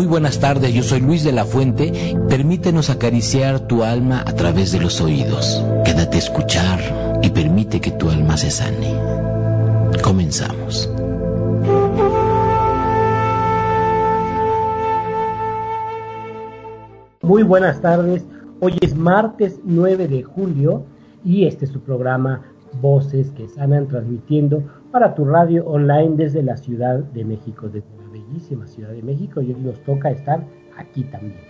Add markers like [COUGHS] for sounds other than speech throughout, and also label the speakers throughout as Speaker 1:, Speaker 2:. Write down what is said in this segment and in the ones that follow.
Speaker 1: Muy buenas tardes, yo soy Luis de la Fuente. Permítenos acariciar tu alma a través de los oídos. Quédate a escuchar y permite que tu alma se sane. Comenzamos.
Speaker 2: Muy buenas tardes. Hoy es martes 9 de julio y este es su programa Voces que Sanan transmitiendo para tu radio online desde la Ciudad de México, desde bellísima Ciudad de México y hoy nos toca estar aquí también.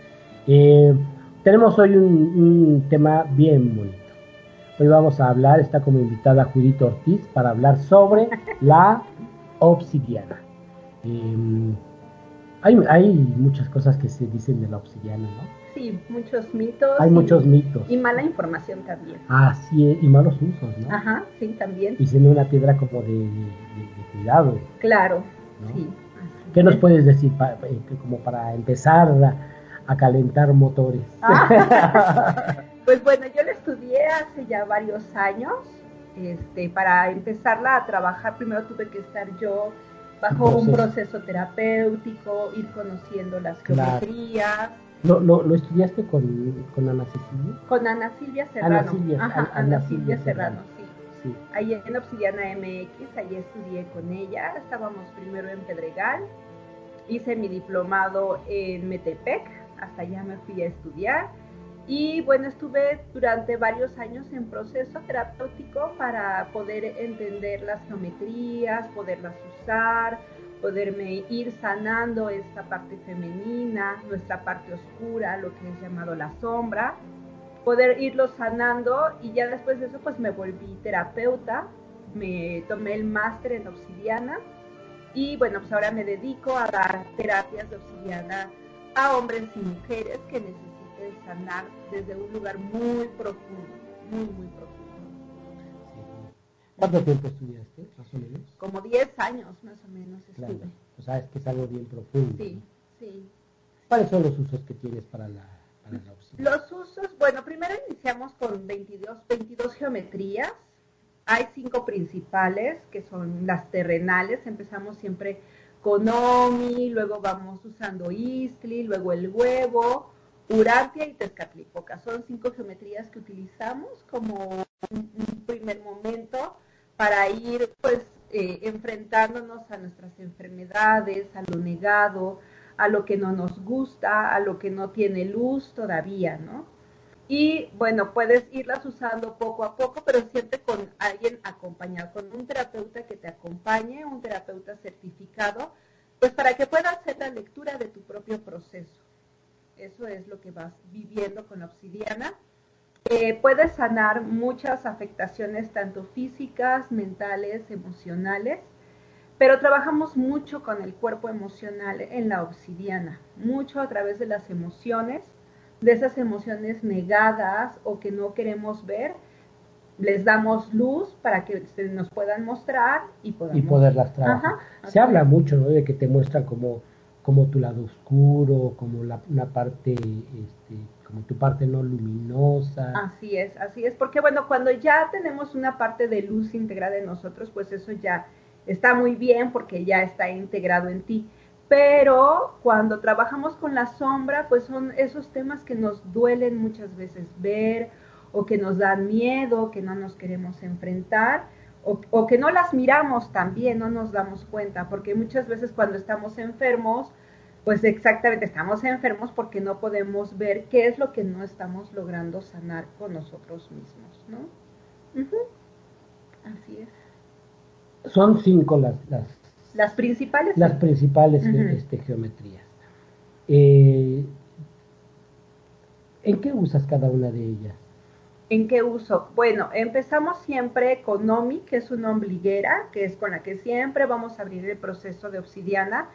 Speaker 2: Eh, tenemos hoy un, tema bien bonito. Hoy vamos a hablar, está como invitada Judith Ortiz para hablar sobre [LAUGHS] la obsidiana. Eh, hay, hay muchas cosas que se dicen de la obsidiana, ¿no?
Speaker 3: Sí, muchos mitos.
Speaker 2: Hay muchos mitos.
Speaker 3: Y mala información también.
Speaker 2: Ah, sí, y malos usos, ¿no?
Speaker 3: Ajá, sí, también.
Speaker 2: Y siendo una piedra como de, cuidado.
Speaker 3: Claro, sí.
Speaker 2: ¿Qué nos puedes decir eh, como para empezar a, calentar motores?
Speaker 3: Ah. [LAUGHS] pues bueno, yo la estudié hace ya varios años. Este, para empezarla a trabajar, primero tuve que estar yo bajo un proceso terapéutico, ir conociendo las geometrías.
Speaker 2: ¿Lo, lo, estudiaste con, Ana Cecilia?
Speaker 3: Con Ana Silvia Serrano. Ana Silvia, Ajá, Ana, Silvia, Serrano, Ahí en Obsidiana MX, ahí estudié con ella. Estábamos primero en Pedregal. Hice mi diplomado en Metepec. Hasta allá me fui a estudiar. Y bueno, estuve durante varios años en proceso terapéutico para poder entender las geometrías, poderlas usar, poderme ir sanando esta parte femenina, nuestra parte oscura, lo que es llamado la sombra, poder irlo sanando y ya después de eso pues me volví terapeuta, me tomé el máster en obsidiana y bueno pues ahora me dedico a dar terapias de obsidiana a hombres y mujeres que necesiten sanar desde un lugar muy profundo, muy muy profundo.
Speaker 2: ¿Cuánto tiempo estudiaste, más o menos?
Speaker 3: Como 10 años, más o menos, estuve.
Speaker 2: O sea, es que es algo bien profundo.
Speaker 3: Sí, sí.
Speaker 2: ¿Cuáles son los usos que tienes para la, para
Speaker 3: Los usos, bueno, primero iniciamos con 22, 22 geometrías. Hay cinco principales, que son las terrenales. Empezamos siempre con Omi, luego vamos usando Istli, luego el huevo, Urantia y Tezcatlipoca. Son cinco geometrías que utilizamos como un primer momento para ir pues eh, enfrentándonos a nuestras enfermedades, a lo negado, a lo que no nos gusta, a lo que no tiene luz todavía, ¿no? Y bueno, puedes irlas usando poco a poco, pero siempre con alguien acompañado, con un terapeuta que te acompañe, un terapeuta certificado, pues para que puedas hacer la lectura de tu propio proceso. Eso es lo que vas viviendo con la obsidiana eh, puede sanar muchas afectaciones, tanto físicas, mentales, emocionales, pero trabajamos mucho con el cuerpo emocional en la obsidiana, mucho a través de las emociones, de esas emociones negadas o que no queremos ver, les damos luz para que se nos puedan mostrar y podamos...
Speaker 2: Y poderlas trabajar. se habla mucho ¿no? de que te muestran como, como tu lado oscuro, como la, una parte... Este, como tu parte no luminosa.
Speaker 3: Así es, así es, porque bueno, cuando ya tenemos una parte de luz integrada en nosotros, pues eso ya está muy bien porque ya está integrado en ti. Pero cuando trabajamos con la sombra, pues son esos temas que nos duelen muchas veces ver o que nos dan miedo, que no nos queremos enfrentar o, que no las miramos también, no nos damos cuenta, porque muchas veces cuando estamos enfermos, pues exactamente, estamos enfermos porque no podemos ver qué es lo que no estamos logrando sanar con nosotros mismos, ¿no? Así es.
Speaker 2: Son cinco las...
Speaker 3: Las, principales.
Speaker 2: Las principales este, geometrías. Eh, ¿En qué usas cada una de ellas?
Speaker 3: ¿En qué uso? Bueno, empezamos siempre con Omi, que es una ombliguera, que es con la que siempre vamos a abrir el proceso de obsidiana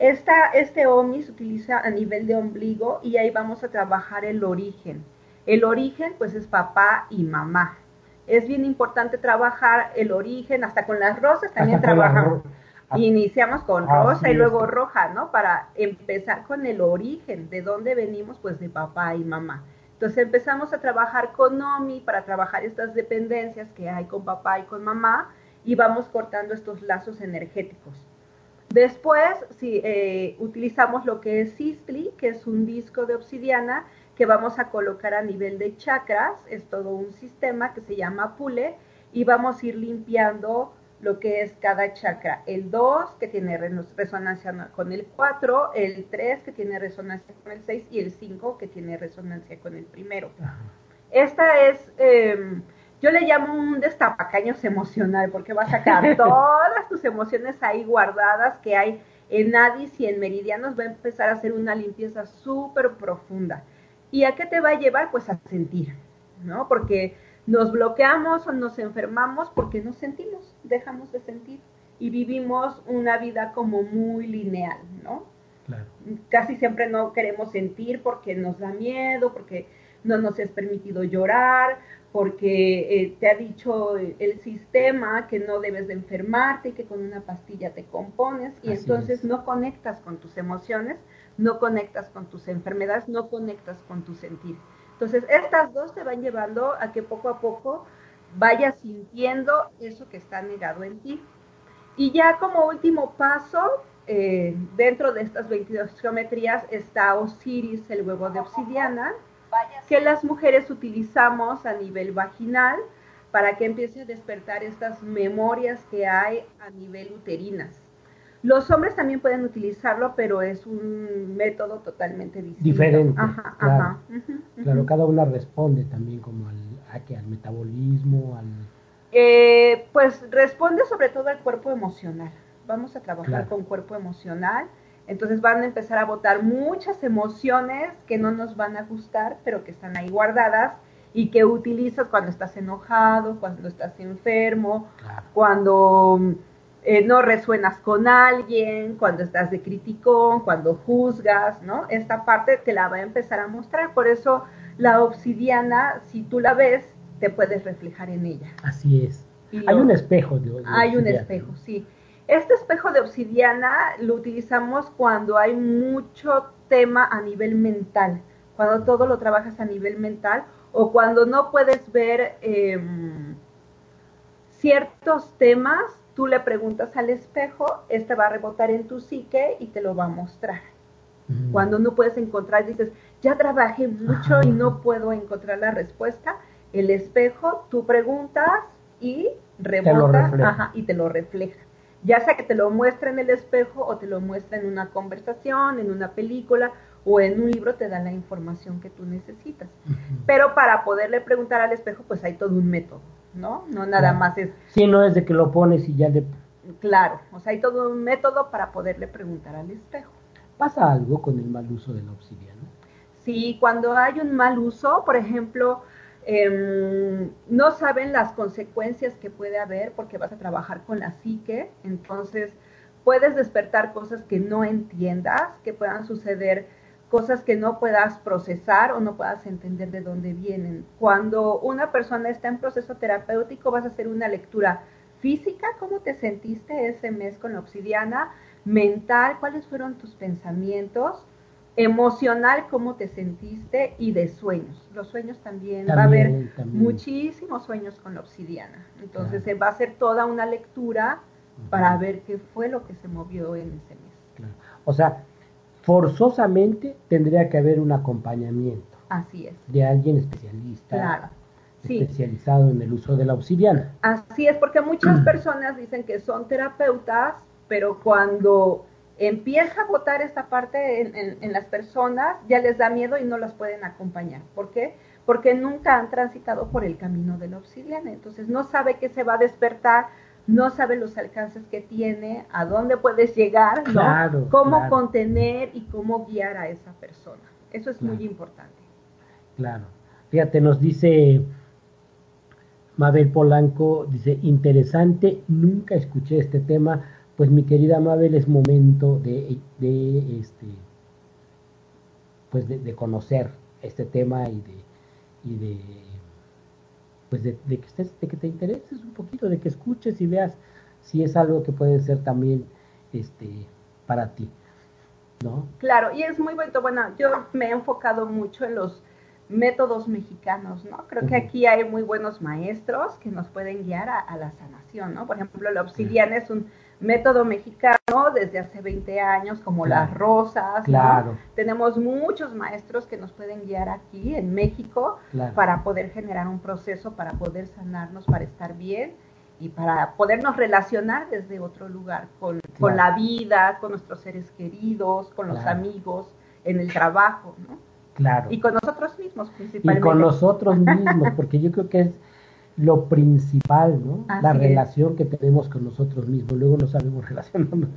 Speaker 3: esta, este OMI se utiliza a nivel de ombligo y ahí vamos a trabajar el origen. El origen pues es papá y mamá. Es bien importante trabajar el origen, hasta con las rosas también trabajamos. Iniciamos con rosa y luego roja, ¿no? Para empezar con el origen, de dónde venimos, pues de papá y mamá. Entonces empezamos a trabajar con OMI para trabajar estas dependencias que hay con papá y con mamá y vamos cortando estos lazos energéticos. Después, si eh, utilizamos lo que es Sistli, que es un disco de obsidiana que vamos a colocar a nivel de chakras, es todo un sistema que se llama Pule, y vamos a ir limpiando lo que es cada chakra. El 2 que tiene resonancia con el 4, el 3 que tiene resonancia con el 6 y el 5 que tiene resonancia con el primero. Esta es, em, yo le llamo un destapacaños emocional porque va a sacar [LAUGHS] todas tus emociones ahí guardadas que hay en Adis y en Meridianos, va a empezar a hacer una limpieza súper profunda. ¿Y a qué te va a llevar? Pues a sentir, ¿no? Porque nos bloqueamos o nos enfermamos porque no sentimos, dejamos de sentir y vivimos una vida como muy lineal, ¿no? Claro. Casi siempre no queremos sentir porque nos da miedo, porque no nos es permitido llorar, porque eh, te ha dicho el sistema que no debes de enfermarte y que con una pastilla te compones y entonces no conectas con tus emociones, no conectas con tus enfermedades, no conectas con tu sentir. Entonces, estas dos te van llevando a que poco a poco vayas sintiendo eso que está negado en ti. Y ya como último paso, eh, dentro de estas 22 geometrías está Osiris, el huevo de obsidiana, que las mujeres utilizamos a nivel vaginal para que empiece a despertar estas memorias que hay a nivel uterinas. Los hombres también pueden utilizarlo, pero es un método totalmente distinto.
Speaker 2: Diferente. Ajá, claro. Claro, cada una responde también como al, al metabolismo, al...
Speaker 3: Eh, pues responde sobre todo al cuerpo emocional. Vamos a trabajar con cuerpo emocional. Entonces van a empezar a botar muchas emociones que no nos van a gustar, pero que están ahí guardadas y que utilizas cuando estás enojado, cuando estás enfermo, cuando eh, no resuenas con alguien, cuando estás de criticón, cuando juzgas, ¿no? Esta parte te la va a empezar a mostrar. Por eso la obsidiana, si tú la ves, te puedes reflejar en ella.
Speaker 2: Así es. hay un espejo de,
Speaker 3: Hay un espejo, sí. Este espejo de obsidiana lo utilizamos cuando hay mucho tema a nivel mental, cuando todo lo trabajas a nivel mental o cuando no puedes ver em, ciertos temas tú le preguntas al espejo, este va a rebotar en tu psique y te lo va a mostrar. Cuando no puedes encontrar, dices, ya trabajé mucho y no puedo encontrar la respuesta, el espejo, tú preguntas y rebota y te lo refleja. Ya sea que te lo muestre en el espejo o te lo muestra en una conversación, en una película o en un libro te da la información que tú necesitas. Pero para poderle preguntar al espejo, pues hay todo un método. ¿No? No nada más es...
Speaker 2: Sí, no es de que lo pones y ya le...
Speaker 3: Claro, o sea, hay todo un método para poderle preguntar al espejo.
Speaker 2: ¿Pasa algo con el mal uso de la obsidiana?
Speaker 3: Sí, cuando hay un mal uso, por ejemplo, em, no saben las consecuencias que puede haber porque vas a trabajar con la psique, entonces puedes despertar cosas que no entiendas, que puedan suceder cosas que no puedas procesar o no puedas entender de dónde vienen. Cuando una persona está en proceso terapéutico, vas a hacer una lectura física, cómo te sentiste ese mes con la obsidiana, mental, cuáles fueron tus pensamientos, emocional, cómo te sentiste y de sueños. Los sueños también, va a haber muchísimos sueños con la obsidiana. Entonces se va a hacer toda una lectura para ver qué fue lo que se movió en ese mes.
Speaker 2: O sea, forzosamente tendría que haber un acompañamiento.
Speaker 3: Así es.
Speaker 2: De alguien especialista. Especializado en el uso de la obsidiana.
Speaker 3: Así es, porque muchas [CLEARS THROAT] personas dicen que son terapeutas, pero cuando empieza a votar esta parte en, en, las personas, ya les da miedo y no las pueden acompañar. ¿Por qué? Porque nunca han transitado por el camino de la obsidiana. Entonces no sabe que se va a despertar, no sabe los alcances que tiene, a dónde puedes llegar, ¿no? cómo contener y cómo guiar a esa persona. Eso es muy importante.
Speaker 2: Claro. Fíjate, nos dice Mabel Polanco, dice, interesante, nunca escuché este tema, pues mi querida Mabel es momento de, de este, pues de, conocer este tema y de, y de pues de, que estés, de que te intereses un poquito, de que escuches y veas si es algo que puede ser también este para ti, ¿no?
Speaker 3: Claro, y es muy bueno, bueno, yo me he enfocado mucho en los métodos mexicanos, ¿no? Creo que aquí hay muy buenos maestros que nos pueden guiar a, la sanación, ¿no? Por ejemplo, la obsidiana es un método mexicano desde hace 20 años, como las rosas.
Speaker 2: Claro.
Speaker 3: Tenemos muchos maestros que nos pueden guiar aquí en México para poder generar un proceso, para poder sanarnos, para estar bien y para podernos relacionar desde otro lugar, con, con la vida, con nuestros seres queridos, con los amigos, en el trabajo, ¿no?
Speaker 2: Claro.
Speaker 3: Y con nosotros mismos principalmente.
Speaker 2: Y con nosotros mismos, porque yo creo que es lo principal, ¿no? la relación que tenemos con nosotros mismos. Luego no sabemos [LAUGHS] relacionarnos.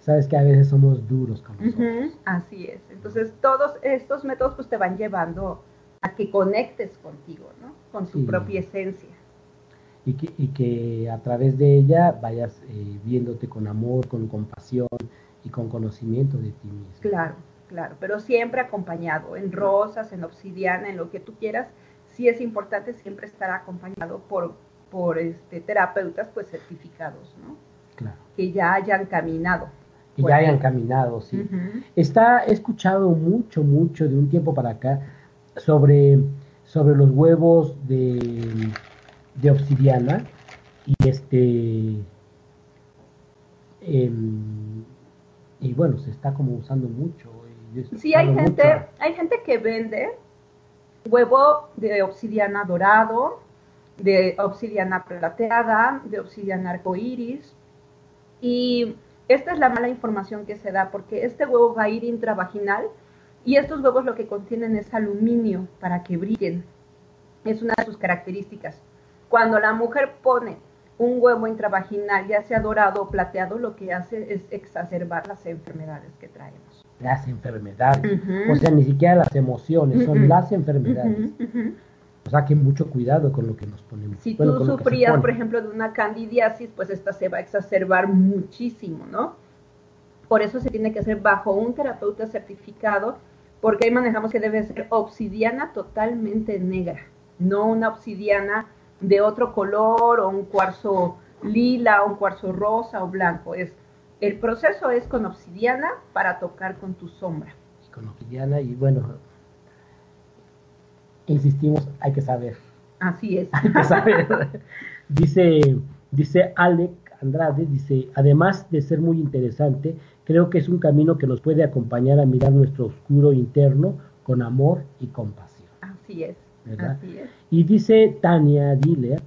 Speaker 2: Sabes que a veces somos duros con nosotros.
Speaker 3: Así es. Entonces, todos estos métodos pues te van llevando a que conectes contigo, ¿no? Con tu propia esencia.
Speaker 2: Y que, y que a través de ella vayas eh, viéndote con amor, con compasión y con conocimiento de ti mismo.
Speaker 3: Claro, claro, pero siempre acompañado, en rosas, en obsidiana, en lo que tú quieras, sí es importante siempre estar acompañado por, por este, terapeutas pues certificados, ¿no?
Speaker 2: Claro.
Speaker 3: Que ya hayan caminado.
Speaker 2: Que ya hayan caminado, sí. Está, he escuchado mucho, mucho de un tiempo para acá sobre, sobre los huevos de, de obsidiana y este em, y bueno se está como usando mucho
Speaker 3: sí hay gente hay gente que vende huevo de obsidiana dorado, de obsidiana plateada, de obsidiana arcoíris. Y esta es la mala información que se da porque este huevo va a ir intravaginal y estos huevos lo que contienen es aluminio para que brillen. Es una de sus características. Cuando la mujer pone un huevo intravaginal, ya sea dorado o plateado, lo que hace es exacerbar las enfermedades que traemos
Speaker 2: las enfermedades. O sea, ni siquiera las emociones, son las enfermedades. O sea, que mucho cuidado con lo que nos ponemos.
Speaker 3: Si tú sufrías, por ejemplo, de una candidiasis, pues esta se va a exacerbar muchísimo, ¿no? Por eso se tiene que hacer bajo un terapeuta certificado, porque ahí manejamos que debe ser obsidiana totalmente negra, no una obsidiana de otro color o un cuarzo lila, o un cuarzo rosa o blanco. Es el proceso es con obsidiana para tocar con tu sombra.
Speaker 2: Con obsidiana y bueno, insistimos, hay que saber.
Speaker 3: Así es.
Speaker 2: Hay que saber. [LAUGHS] dice, dice Alec Andrade, dice, además de ser muy interesante, creo que es un camino que nos puede acompañar a mirar nuestro oscuro interno con amor y compasión.
Speaker 3: Así es. Así es.
Speaker 2: Y dice Tania Diller,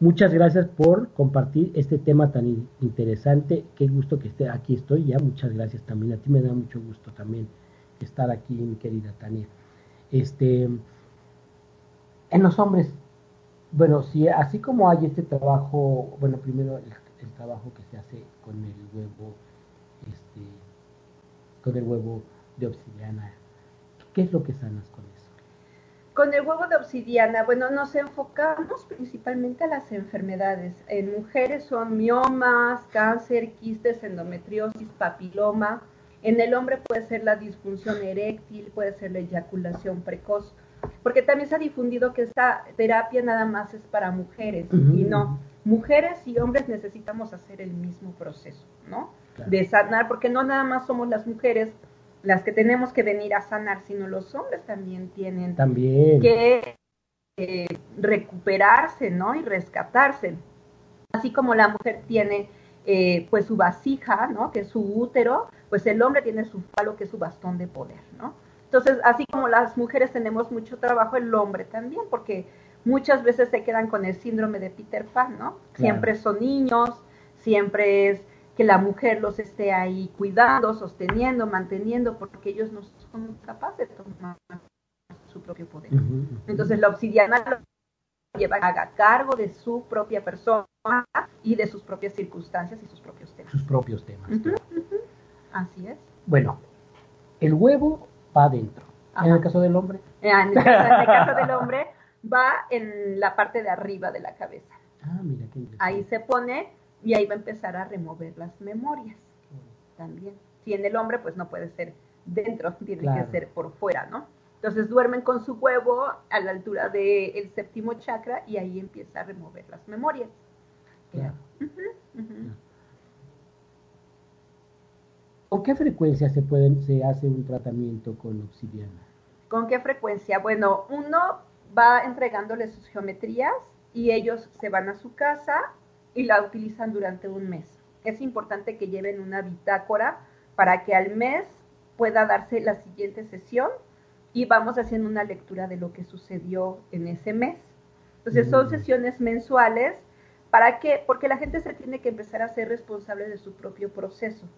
Speaker 2: Muchas gracias por compartir este tema tan interesante. Qué gusto que esté aquí estoy ya. Muchas gracias también. A ti me da mucho gusto también estar aquí, mi querida Tania. Este, en los hombres, bueno, si así como hay este trabajo, bueno, primero el, trabajo que se hace con el huevo, este, con el huevo de obsidiana, ¿qué es lo que sanas con eso?
Speaker 3: Con el huevo de obsidiana, bueno, nos enfocamos principalmente a las enfermedades. En mujeres son miomas, cáncer, quistes, endometriosis, papiloma. En el hombre puede ser la disfunción eréctil, puede ser la eyaculación precoz. Porque también se ha difundido que esta terapia nada más es para mujeres y no. Mujeres y hombres necesitamos hacer el mismo proceso, ¿no? De sanar, porque no nada más somos las mujeres las que tenemos que venir a sanar, sino los hombres también tienen que eh, recuperarse, ¿no? Y rescatarse. Así como la mujer tiene eh, pues su vasija, ¿no? Que es su útero, pues el hombre tiene su falo, que es su bastón de poder, ¿no? Entonces, así como las mujeres tenemos mucho trabajo, el hombre también, porque muchas veces se quedan con el síndrome de Peter Pan, ¿no? Siempre son niños, siempre es que la mujer los esté ahí cuidando, sosteniendo, manteniendo, porque ellos no son capaces de tomar su propio poder. Entonces la obsidiana lleva haga cargo de su propia persona y de sus propias circunstancias y sus propios temas.
Speaker 2: Sus propios temas.
Speaker 3: Así es.
Speaker 2: Bueno, el huevo va adentro. En el caso del hombre. [LAUGHS]
Speaker 3: Ah, en el, caso del hombre va en la parte de arriba de la cabeza.
Speaker 2: Ah, mira qué
Speaker 3: Ahí se pone y ahí va a empezar a remover las memorias también. Si en el hombre, pues no puede ser dentro, tiene que ser por fuera, ¿no? Entonces duermen con su huevo a la altura del séptimo chakra y ahí empieza a remover las memorias.
Speaker 2: Claro. ¿Con qué frecuencia se, pueden, se hace un tratamiento con obsidiana?
Speaker 3: ¿Con qué frecuencia? Bueno, uno va entregándole sus geometrías y ellos se van a su casa y la utilizan durante un mes. es importante que lleven una bitácora para que al mes pueda darse la siguiente sesión y vamos haciendo una lectura de lo que sucedió en ese mes. Entonces son mm. sesiones mensuales. ¿Para qué? Porque la gente se tiene que empezar a ser responsable de su propio proceso.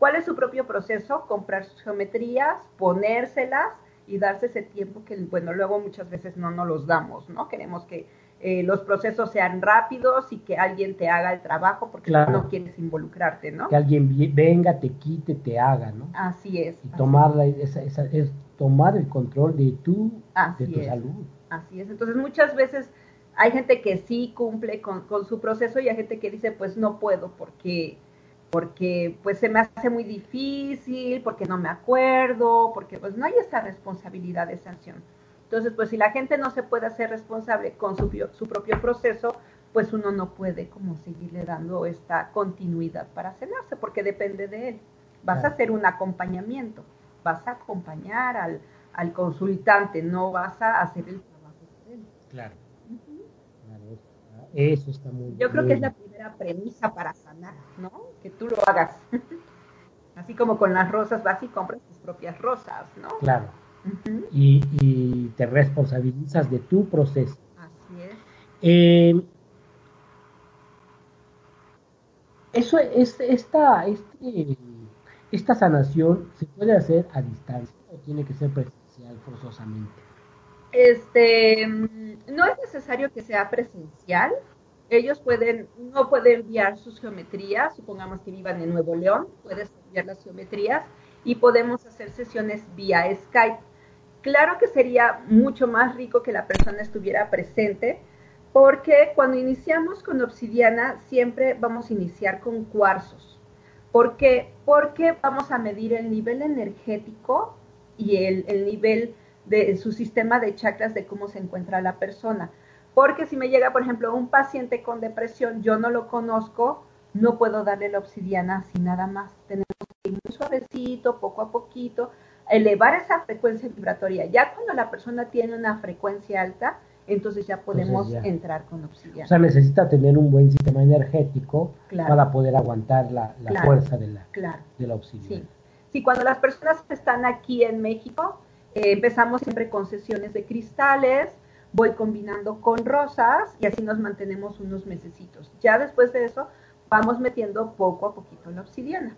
Speaker 3: ¿Cuál es su propio proceso? Comprar sus geometrías, ponérselas y darse ese tiempo que, bueno, luego muchas veces no nos los damos, ¿no? Queremos que eh, los procesos sean rápidos y que alguien te haga el trabajo porque no quieres involucrarte, ¿no?
Speaker 2: Que alguien venga, te quite, te haga, ¿no?
Speaker 3: Así es.
Speaker 2: Y tomar, esa, es tomar el control de tu, de tu salud.
Speaker 3: Así es. Entonces muchas veces hay gente que sí cumple con, con, su proceso y hay gente que dice, pues no puedo porque porque pues se me hace muy difícil, porque no me acuerdo, porque pues no hay esa responsabilidad de sanción. Entonces, pues si la gente no se puede hacer responsable con su, su propio proceso, pues uno no puede como seguirle dando esta continuidad para sanarse, porque depende de él. Vas a hacer un acompañamiento, vas a acompañar al, al, consultante, no vas a hacer el trabajo por él.
Speaker 2: Claro. Eso está muy
Speaker 3: Yo creo que es la primera premisa para sanar, ¿no? Que tú lo hagas. [LAUGHS] Así como con las rosas, vas y compras tus propias rosas, ¿no?
Speaker 2: Claro y, te responsabilizas de tu proceso.
Speaker 3: Así es.
Speaker 2: Eh, eso es esta, este, esta sanación se puede hacer a distancia o tiene que ser presencial forzosamente.
Speaker 3: Este no es necesario que sea presencial. Ellos pueden, no pueden enviar sus geometrías, supongamos que vivan en Nuevo León, puedes enviar las geometrías y podemos hacer sesiones vía Skype. Claro que sería mucho más rico que la persona estuviera presente, porque cuando iniciamos con obsidiana siempre vamos a iniciar con cuarzos. ¿Por qué? Porque vamos a medir el nivel energético y el, nivel de su sistema de chakras de cómo se encuentra la persona. Porque si me llega, por ejemplo, un paciente con depresión, yo no lo conozco, no puedo darle la obsidiana así nada más. Tenemos que ir muy suavecito, poco a poquito, elevar esa frecuencia vibratoria. Ya cuando la persona tiene una frecuencia alta, entonces ya podemos entrar con obsidiana.
Speaker 2: O sea, necesita tener un buen sistema energético para poder aguantar la, fuerza de la, de la obsidiana.
Speaker 3: Sí. sí. cuando las personas están aquí en México, eh, empezamos siempre con sesiones de cristales, voy combinando con rosas y así nos mantenemos unos mesecitos. Ya después de eso, vamos metiendo poco a poquito la obsidiana.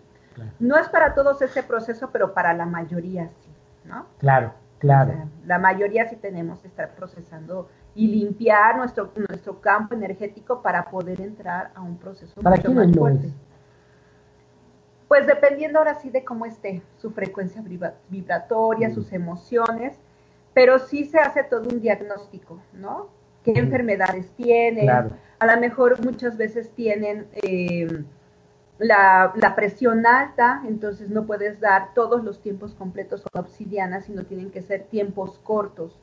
Speaker 3: No es para todos ese proceso, pero para la mayoría sí, ¿no?
Speaker 2: Claro, claro.
Speaker 3: la mayoría sí tenemos que estar procesando y limpiar nuestro, nuestro campo energético para poder entrar a un proceso
Speaker 2: ¿Para mucho más fuerte.
Speaker 3: Pues dependiendo ahora sí de cómo esté su frecuencia vibratoria, mm. sus emociones, pero sí se hace todo un diagnóstico, ¿no? ¿Qué enfermedades tienen? A lo mejor muchas veces tienen... Eh, la, presión alta, entonces no puedes dar todos los tiempos completos con obsidiana, sino tienen que ser tiempos cortos.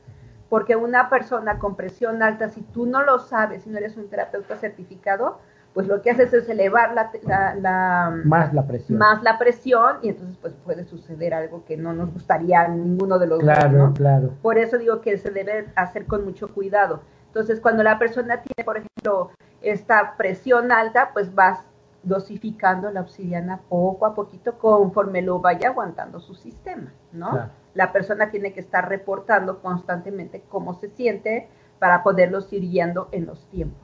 Speaker 3: Porque una persona con presión alta, si tú no lo sabes, si no eres un terapeuta certificado, pues lo que haces es elevar la,
Speaker 2: más la presión
Speaker 3: más la presión y entonces pues puede suceder algo que no nos gustaría a ninguno de los
Speaker 2: claro,
Speaker 3: dos,
Speaker 2: claro.
Speaker 3: Por eso digo que se debe hacer con mucho cuidado. Entonces, cuando la persona tiene, por ejemplo, esta presión alta, pues vas dosificando la obsidiana poco a poquito conforme lo vaya aguantando su sistema, ¿no? La persona tiene que estar reportando constantemente cómo se siente para poderlo ir guiando en los tiempos.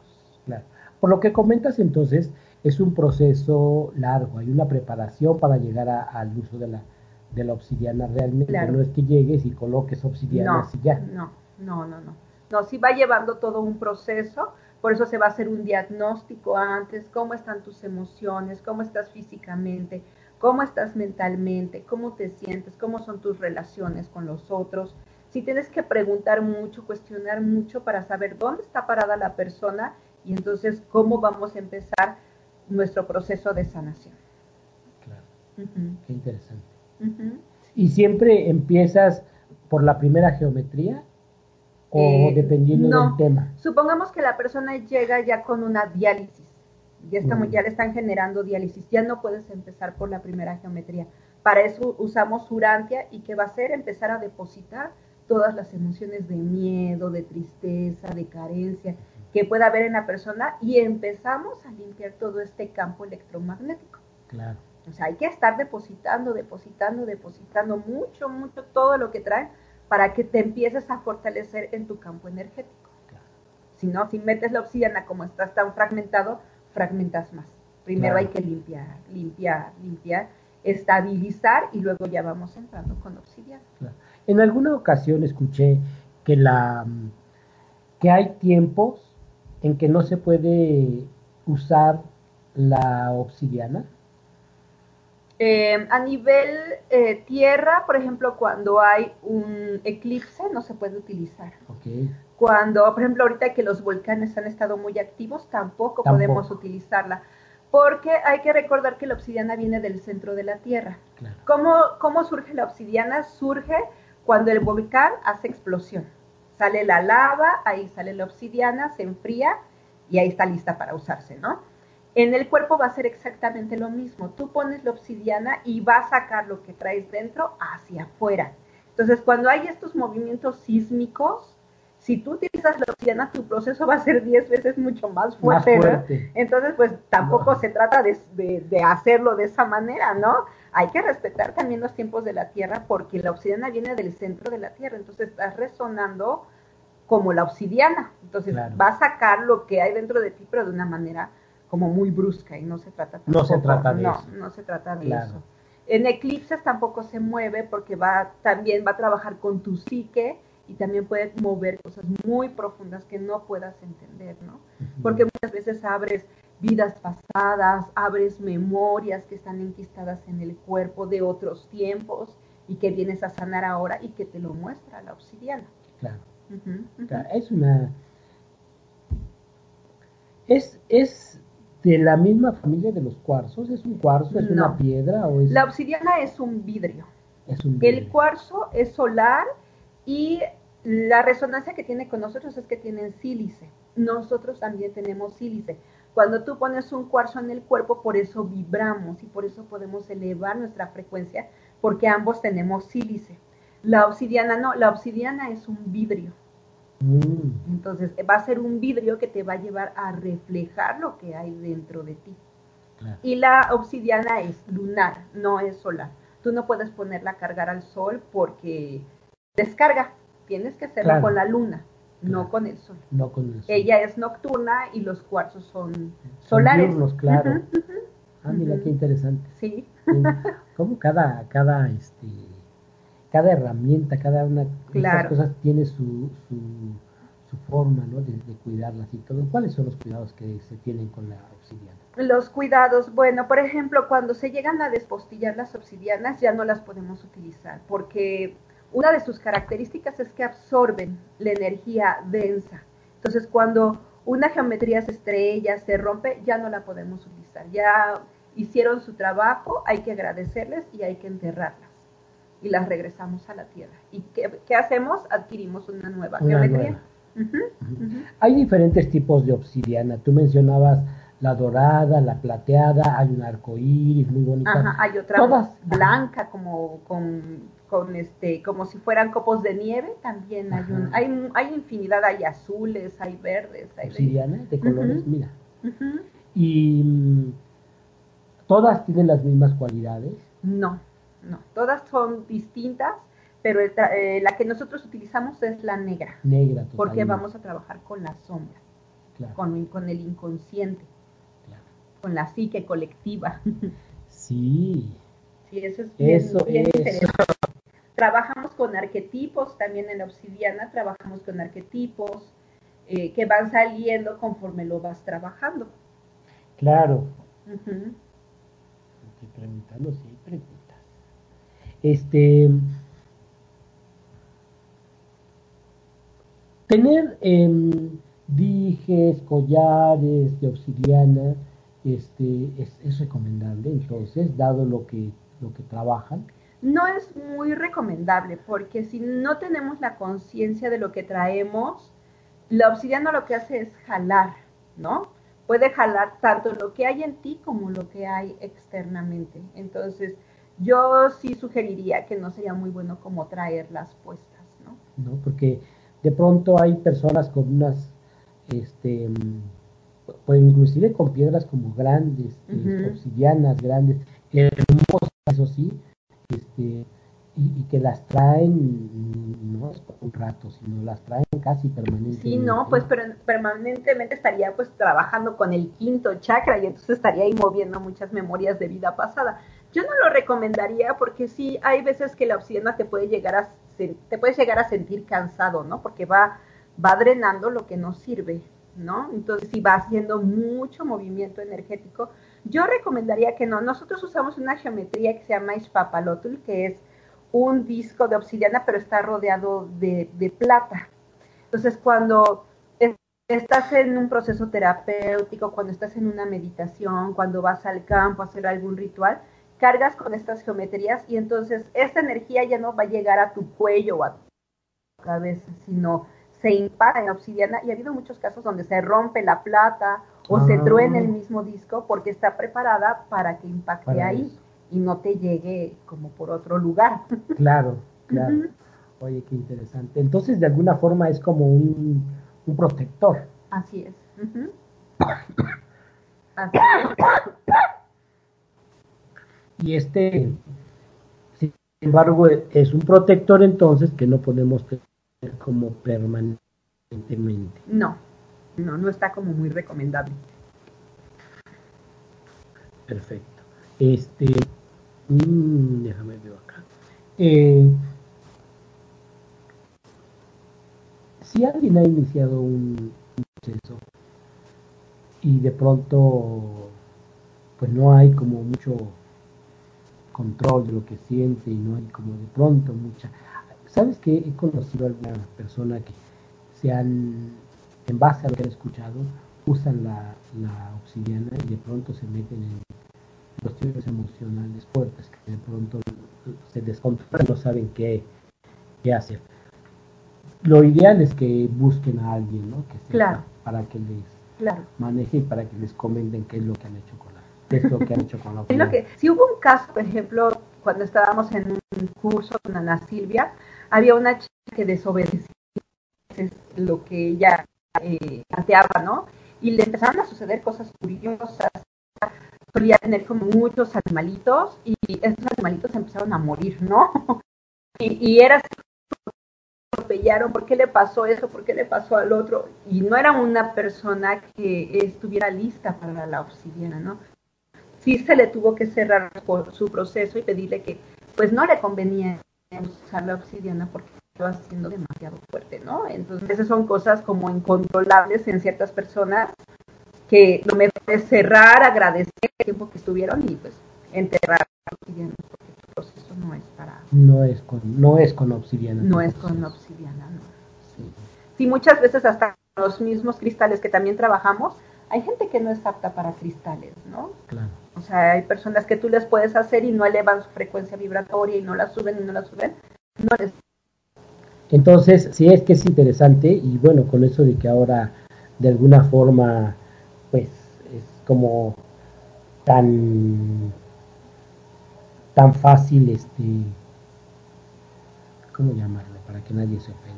Speaker 2: Claro. Por lo que comentas entonces, es un proceso largo, hay una preparación para llegar al uso de la, de la obsidiana realmente, no es que llegues y coloques obsidiana
Speaker 3: y
Speaker 2: ya.
Speaker 3: No, no, no, no. No, sí va llevando todo un proceso, por eso se va a hacer un diagnóstico antes, cómo están tus emociones, cómo estás físicamente, cómo estás mentalmente, cómo te sientes, cómo son tus relaciones con los otros. Si tienes que preguntar mucho, cuestionar mucho para saber dónde está parada la persona y entonces cómo vamos a empezar nuestro proceso de sanación.
Speaker 2: Claro. Qué interesante. ¿Y siempre empiezas por la primera geometría? O eh, dependiendo del tema.
Speaker 3: Supongamos que la persona llega ya con una diálisis, ya, estamos, ya le están generando diálisis, ya no puedes empezar por la primera geometría. Para eso usamos urantia y que va a hacer empezar a depositar todas las emociones de miedo, de tristeza, de carencia, que pueda haber en la persona y empezamos a limpiar todo este campo electromagnético.
Speaker 2: Claro.
Speaker 3: O sea, hay que estar depositando, depositando, depositando mucho, mucho todo lo que trae para que te empieces a fortalecer en tu campo energético.
Speaker 2: Claro.
Speaker 3: Si no, si metes la obsidiana como estás tan fragmentado, fragmentas más. Primero
Speaker 2: Claro.
Speaker 3: hay que limpiar, limpiar, limpiar, estabilizar y luego ya vamos entrando con obsidiana.
Speaker 2: Claro. En alguna ocasión escuché que la que hay tiempos en que no se puede usar la obsidiana.
Speaker 3: Eh, a nivel eh, tierra, por ejemplo, cuando hay un eclipse, no se puede utilizar. Cuando, por ejemplo, ahorita que los volcanes han estado muy activos, tampoco,
Speaker 2: Tampoco.
Speaker 3: podemos utilizarla. Porque hay que recordar que la obsidiana viene del centro de la Tierra.
Speaker 2: Claro.
Speaker 3: ¿Cómo, ¿Cómo surge la obsidiana? Surge cuando el volcán hace explosión. Sale la lava, ahí sale la obsidiana, se enfría y ahí está lista para usarse, ¿no? En el cuerpo va a ser exactamente lo mismo. Tú pones la obsidiana y va a sacar lo que traes dentro hacia afuera. Entonces, cuando hay estos movimientos sísmicos, si tú utilizas la obsidiana, tu proceso va a ser 10 veces mucho más fuerte,
Speaker 2: Más
Speaker 3: ¿no?
Speaker 2: fuerte.
Speaker 3: Entonces, pues tampoco se trata de, de- de hacerlo de esa manera, ¿no? Hay que respetar también los tiempos de la Tierra porque la obsidiana viene del centro de la Tierra, entonces estás resonando como la obsidiana. Entonces
Speaker 2: Claro.
Speaker 3: va a sacar lo que hay dentro de ti, pero de una manera como muy brusca y no se trata
Speaker 2: No se
Speaker 3: tampoco-
Speaker 2: trata de
Speaker 3: no,
Speaker 2: eso.
Speaker 3: No se trata de
Speaker 2: Claro.
Speaker 3: eso. En eclipses tampoco se mueve porque va también va a trabajar con tu psique y también puede mover cosas muy profundas que no puedas entender, ¿no? Porque muchas veces abres vidas pasadas, abres memorias que están enquistadas en el cuerpo de otros tiempos y que vienes a sanar ahora y que te lo muestra la obsidiana.
Speaker 2: Claro, Es una. Es, es de la misma familia de los cuarzos. ¿Es un cuarzo? ¿Es
Speaker 3: No.
Speaker 2: una piedra? ¿O es,
Speaker 3: La obsidiana es un vidrio.
Speaker 2: es un
Speaker 3: El
Speaker 2: vidrio?
Speaker 3: cuarzo es solar y la resonancia que tiene con nosotros es que tienen sílice. Nosotros también tenemos sílice. Cuando tú pones un cuarzo en el cuerpo, por eso vibramos y por eso podemos elevar nuestra frecuencia, porque ambos tenemos sílice. La obsidiana no, la obsidiana es un vidrio.
Speaker 2: Mm,
Speaker 3: Entonces va a ser un vidrio que te va a llevar a reflejar lo que hay dentro de ti.
Speaker 2: claro.
Speaker 3: Y la obsidiana es lunar, no es solar. Tú no puedes ponerla a cargar al sol porque descarga. Tienes que hacerlo
Speaker 2: Claro.
Speaker 3: con la luna, no con el sol.
Speaker 2: No con el sol.
Speaker 3: Ella es nocturna y los cuarzos son
Speaker 2: Son
Speaker 3: solares.
Speaker 2: diurnos, claro. Ah, mira qué interesante.
Speaker 3: Sí.
Speaker 2: Sí, Como cada, cada, este, cada herramienta, cada una de
Speaker 3: Claro.
Speaker 2: estas cosas tiene su, su, su forma, ¿no? De, de cuidarlas y todo. ¿Cuáles son los cuidados que se tienen con la obsidiana?
Speaker 3: Los cuidados, bueno, por ejemplo, cuando se llegan a despostillar las obsidianas ya no las podemos utilizar porque una de sus características es que absorben la energía densa. Entonces, cuando una geometría se estrella, se rompe, ya no la podemos utilizar. Ya hicieron su trabajo, hay que agradecerles y hay que enterrarlas. Y las regresamos a la tierra. ¿Y qué, qué hacemos? Adquirimos una nueva
Speaker 2: Una
Speaker 3: geometría. Ujú.
Speaker 2: Hay diferentes tipos de obsidiana. Tú mencionabas la dorada, la plateada, hay un arco iris muy bonita.
Speaker 3: Ajá, hay otra
Speaker 2: Todas.
Speaker 3: blanca como con, con este como si fueran copos de nieve también hay un hay, hay infinidad hay azules hay verdes hay
Speaker 2: Obsidiana de colores, mira. Y mm, todas tienen las mismas cualidades.
Speaker 3: no no todas son distintas pero el eh, la que nosotros utilizamos es la negra
Speaker 2: Negra
Speaker 3: porque
Speaker 2: totalmente.
Speaker 3: vamos a trabajar con la sombra
Speaker 2: Claro,
Speaker 3: con, con el inconsciente
Speaker 2: claro.
Speaker 3: con la psique colectiva
Speaker 2: Sí,
Speaker 3: Sí, eso es bien,
Speaker 2: Eso
Speaker 3: bien interesante. Trabajamos con arquetipos, también en la obsidiana trabajamos con arquetipos eh, que van saliendo conforme lo vas trabajando.
Speaker 2: claro. Estoy preguntando si hay preguntas. Este. Tener em, dijes, collares de obsidiana, este, es, es recomendable, entonces, dado lo que, lo que trabajan.
Speaker 3: No es muy recomendable porque si no tenemos la conciencia de lo que traemos, la obsidiana lo que hace es jalar, ¿no? Puede jalar tanto lo que hay en ti como lo que hay externamente. Entonces, yo sí sugeriría que no sería muy bueno como traerlas puestas, ¿no?
Speaker 2: ¿no? Porque de pronto hay personas con unas este, pues inclusive con piedras como grandes, este, obsidianas grandes, hermosas, eso sí, este, y, que las traen no es por un rato, sino las traen casi permanentemente.
Speaker 3: Sí, no, pues pero permanentemente estaría pues trabajando con el quinto chakra y entonces estaría ahí moviendo muchas memorias de vida pasada. Yo no lo recomendaría porque sí hay veces que la obsidiana te puede llegar a te puedes llegar a sentir cansado, ¿no? Porque va va drenando lo que no sirve, ¿no? Entonces si va haciendo mucho movimiento energético, yo recomendaría que no. Nosotros usamos una geometría que se llama Ispapalotl, que es un disco de obsidiana, pero está rodeado de, plata. Entonces, cuando estás en un proceso terapéutico, cuando estás en una meditación, cuando vas al campo a hacer algún ritual, cargas con estas geometrías y entonces esta energía ya no va a llegar a tu cuello o a tu cabeza, sino se impara en la obsidiana y ha habido muchos casos donde se rompe la plata o se truena el ah. mismo disco porque está preparada para que impacte ahí y no te llegue como por otro lugar. [LAUGHS]
Speaker 2: Claro, claro. Oye, qué interesante. Entonces, de alguna forma es como un, protector.
Speaker 3: Así es. [COUGHS]
Speaker 2: Así es. Y este, sin embargo, es un protector entonces que no podemos tener como permanentemente.
Speaker 3: No, no, no está como muy recomendable.
Speaker 2: Perfecto. Este, Mm, déjame ver acá. Eh, si alguien ha iniciado un, proceso y de pronto pues no hay como mucho control de lo que siente y no hay como de pronto mucha... ¿Sabes que He conocido a alguna persona que se han, en base a lo que han escuchado, usan la, la obsidiana y de pronto se meten en cuestiones emocionales fuertes que de pronto se descontrolan, no saben qué, qué hacer. Lo ideal es que busquen a alguien, ¿no? Que
Speaker 3: claro.
Speaker 2: para que les maneje y para que les comenten qué es lo que han hecho con qué es lo que han hecho con la
Speaker 3: lo que, Si hubo un caso, por ejemplo, cuando estábamos en un curso con Ana Silvia, había una chica que desobedecía lo que ella eh, planteaba, ¿no? Y le empezaron a suceder cosas curiosas, solía tener como muchos animalitos y estos animalitos empezaron a morir, ¿no? [LAUGHS] Y, y era atropellaron, ¿por qué le pasó eso? ¿Por qué le pasó al otro? Y no era una persona que estuviera lista para la obsidiana, ¿no? Sí se le tuvo que cerrar por su proceso y pedirle que pues no le convenía usar la obsidiana porque estaba siendo demasiado fuerte, ¿no? Entonces son cosas como incontrolables en ciertas personas que lo mejor es cerrar, agradecer el tiempo que estuvieron y pues enterrar obsidiana, porque el proceso no es para...
Speaker 2: No es con, no es con obsidiana.
Speaker 3: No es con obsidiana, no. Sí. muchas veces hasta los mismos cristales que también trabajamos, hay gente que no es apta para cristales, ¿no?
Speaker 2: Claro.
Speaker 3: O sea, hay personas que tú les puedes hacer y no elevan su frecuencia vibratoria y no la suben y no la suben, no les...
Speaker 2: Entonces, sí es que es interesante y bueno, con eso de que ahora de alguna forma pues es como tan tan fácil este cómo llamarlo para que nadie se ofenda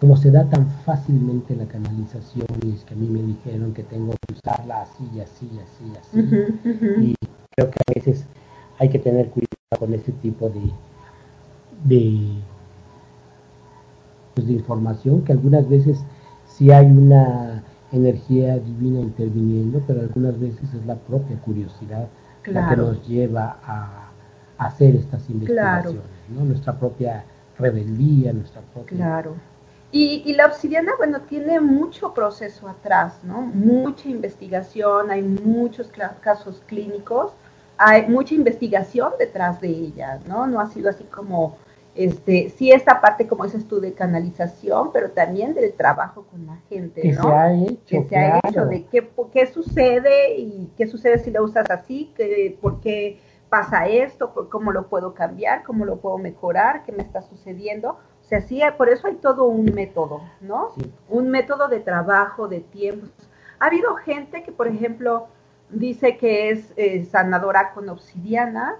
Speaker 2: como se da tan fácilmente la canalización y es que a mí me dijeron que tengo que usarla así y así y así y así y creo que a veces hay que tener cuidado con ese tipo de de, pues, de información que algunas veces si hay una energía divina interviniendo, pero algunas veces es la propia curiosidad la que nos lleva a, hacer estas investigaciones, ¿no? Nuestra propia rebeldía, nuestra propia...
Speaker 3: Claro. Y, y, la obsidiana, bueno, tiene mucho proceso atrás, ¿no? Mucha investigación, hay muchos casos clínicos, hay mucha investigación detrás de ella, ¿no? No ha sido así como este, sí esta parte, como dices tú, de canalización, pero también del trabajo con la gente,
Speaker 2: que
Speaker 3: ¿no?
Speaker 2: Se ha hecho,
Speaker 3: que se ha hecho, de qué, qué sucede y qué sucede si lo usas así, que, por qué pasa esto, cómo lo puedo cambiar, cómo lo puedo mejorar, qué me está sucediendo. Sea, sí, por eso hay todo un método, ¿no? Un método de trabajo, de tiempo. Ha habido gente que, por ejemplo, dice que es eh, sanadora con obsidiana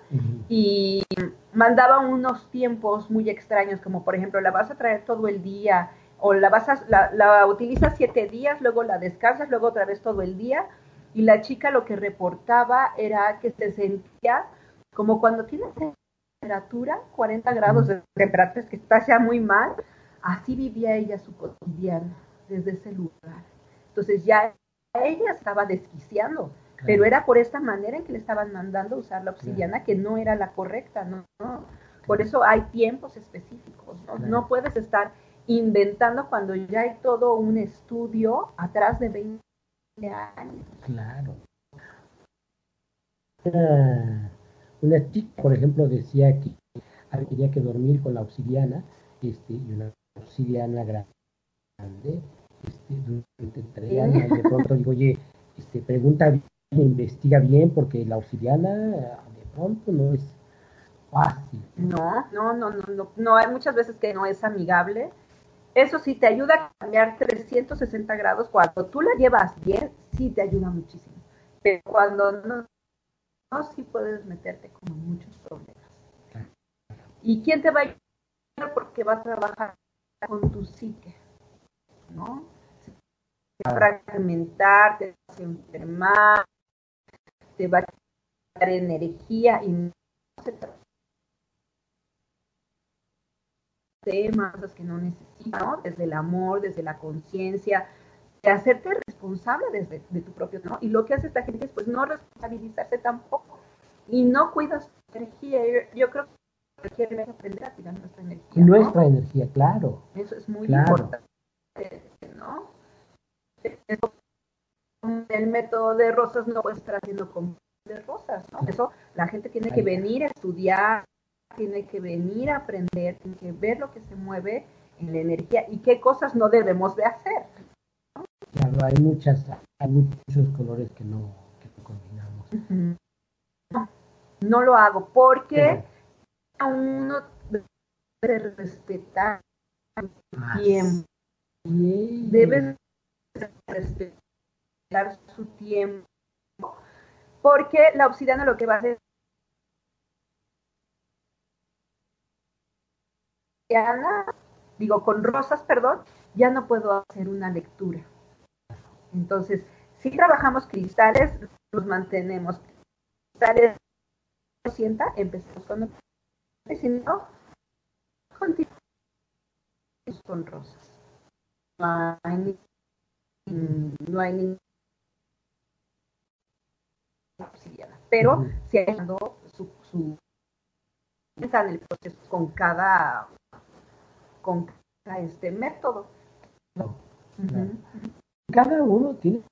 Speaker 3: y mandaba unos tiempos muy extraños, como por ejemplo, la vas a traer todo el día o la, vas a, la, la utilizas siete días, luego la descansas, luego otra vez todo el día, y la chica lo que reportaba era que se sentía como cuando tienes temperatura, 40 grados de temperatura, que está ya muy mal, así vivía ella su cotidiano desde ese lugar. Entonces ya ella estaba desquiciando, pero era por esta manera en que le estaban mandando usar la obsidiana que no era la correcta, ¿no? Por eso hay tiempos específicos, ¿no? No puedes estar inventando cuando ya hay todo un estudio atrás de 20 años.
Speaker 2: Claro. Una, chica, por ejemplo, decía que había que dormir con la obsidiana, este, y una obsidiana grande, este, durante tres años, de pronto digo, oye, este, pregunta bien, investiga bien, porque la obsidiana de pronto no es fácil.
Speaker 3: No, no, no, no, no, no, hay muchas veces que no es amigable. Eso sí te ayuda a cambiar 360 grados. Cuando tú la llevas bien, sí te ayuda muchísimo. Pero cuando no sí puedes meterte como en muchos problemas. ¿Y quién te va a ayudar? Porque va a trabajar con tu psique, ¿no? Te va a fragmentar, te va a enfermar, te va a dar energía y no se temas que no necesitas, ¿no? desde el amor, desde la conciencia, de hacerte responsable desde de tu propio, ¿no? Y lo que hace esta gente es pues no responsabilizarse tampoco y no cuidas tu energía. Yo, creo que requiere aprender a cuidar nuestra energía.
Speaker 2: Nuestra energía, claro.
Speaker 3: Eso es muy importante, ¿no? El método de rosas no puede estar haciendo como de rosas, ¿no? Eso la gente tiene que venir a estudiar, tiene que venir a aprender, tiene que ver lo que se mueve en la energía y qué cosas no debemos de hacer.
Speaker 2: Claro, hay muchas, hay muchos colores que no, que no combinamos.
Speaker 3: no, lo hago porque a uno debe respetar su tiempo. Debes respetar su tiempo. Porque la obsidiana lo que va a hacer digo, con rosas, perdón, ya no puedo hacer una lectura. Entonces, si trabajamos cristales, los mantenemos. Cristales, sienta, empezamos con si no, continuamos con rosas. No hay, no hay ninguna pero si hay su, su en el proceso con cada con este método.
Speaker 2: Cada uno tiene.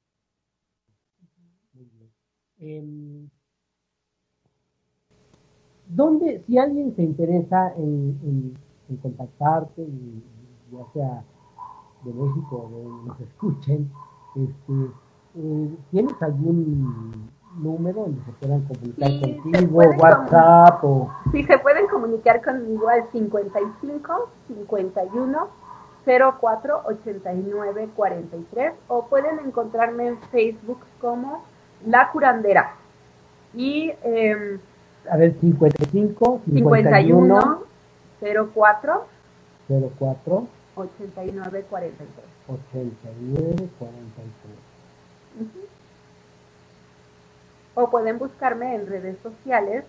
Speaker 2: Eh, ¿Dónde, si alguien se interesa en, en, contactarte, y, ya sea de México o de nos escuchen, este, eh, ¿tienes algún número donde se puedan comunicar contigo, WhatsApp o...
Speaker 3: Sí, se pueden comunicar conmigo al 55 51 04 89 43 o pueden encontrarme en Facebook como La Curandera. Y... Eh,
Speaker 2: a ver, 55
Speaker 3: 51, 04
Speaker 2: 04
Speaker 3: 89 43
Speaker 2: 89 43
Speaker 3: o pueden buscarme en redes sociales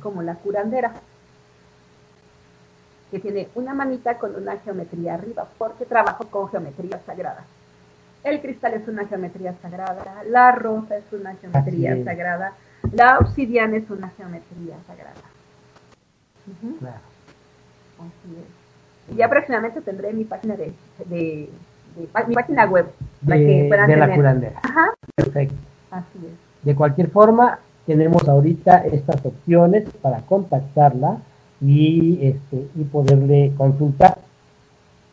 Speaker 3: como la curandera, que tiene una manita con una geometría arriba, porque trabajo con geometría sagrada. El cristal es una geometría sagrada, la rosa es una geometría sagrada, la obsidiana es una geometría sagrada. Claro. Y ya próximamente tendré mi página de, de, mi página web
Speaker 2: para que puedan de la curandera. Ajá. Perfecto.
Speaker 3: Así es.
Speaker 2: De cualquier forma, tenemos ahorita estas opciones para contactarla y, este, y poderle consultar.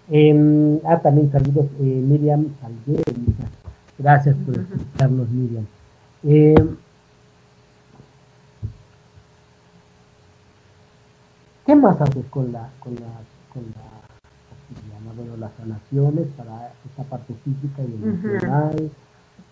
Speaker 2: Eh, ah, también saludos, eh, Miriam Gracias por escucharnos, Miriam. Eh, ¿Qué más haces con la, con la, con la, bueno, las sanaciones para esta parte física y emocional?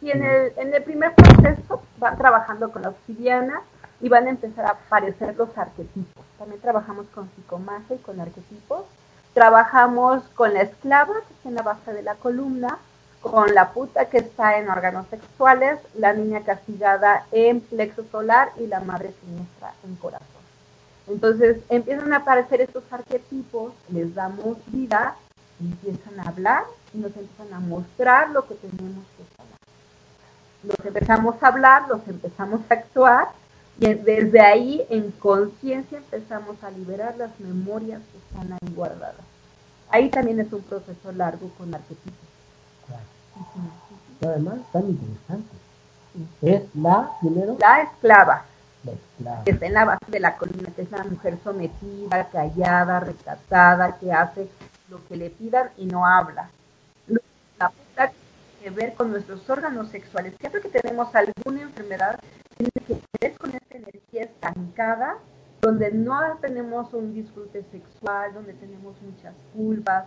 Speaker 3: Y en el, en el primer proceso van trabajando con la obsidiana y van a empezar a aparecer los arquetipos. También trabajamos con psicomagia y con arquetipos. trabajamos con la esclava, que está en la base de la columna, con la puta que está en órganos sexuales, la niña castigada en plexo solar y la madre siniestra en corazón. Entonces empiezan a aparecer estos arquetipos, les damos vida, empiezan a hablar y nos empiezan a mostrar lo que tenemos que hablar. Los empezamos a hablar, los empezamos a actuar y desde ahí en conciencia empezamos a liberar las memorias que están ahí guardadas. Ahí también es un proceso largo con arquetipos.
Speaker 2: Claro. además, tan interesante. Es la, primero.
Speaker 3: La esclava. La esclava. Que está en la base de la colina, que es la mujer sometida, callada, retratada, que hace lo que le pidan y no habla. La puta que ver con nuestros órganos sexuales. Siempre que tenemos alguna enfermedad, tiene que ver con energía estancada, donde no tenemos un disfrute sexual, donde tenemos muchas culpas,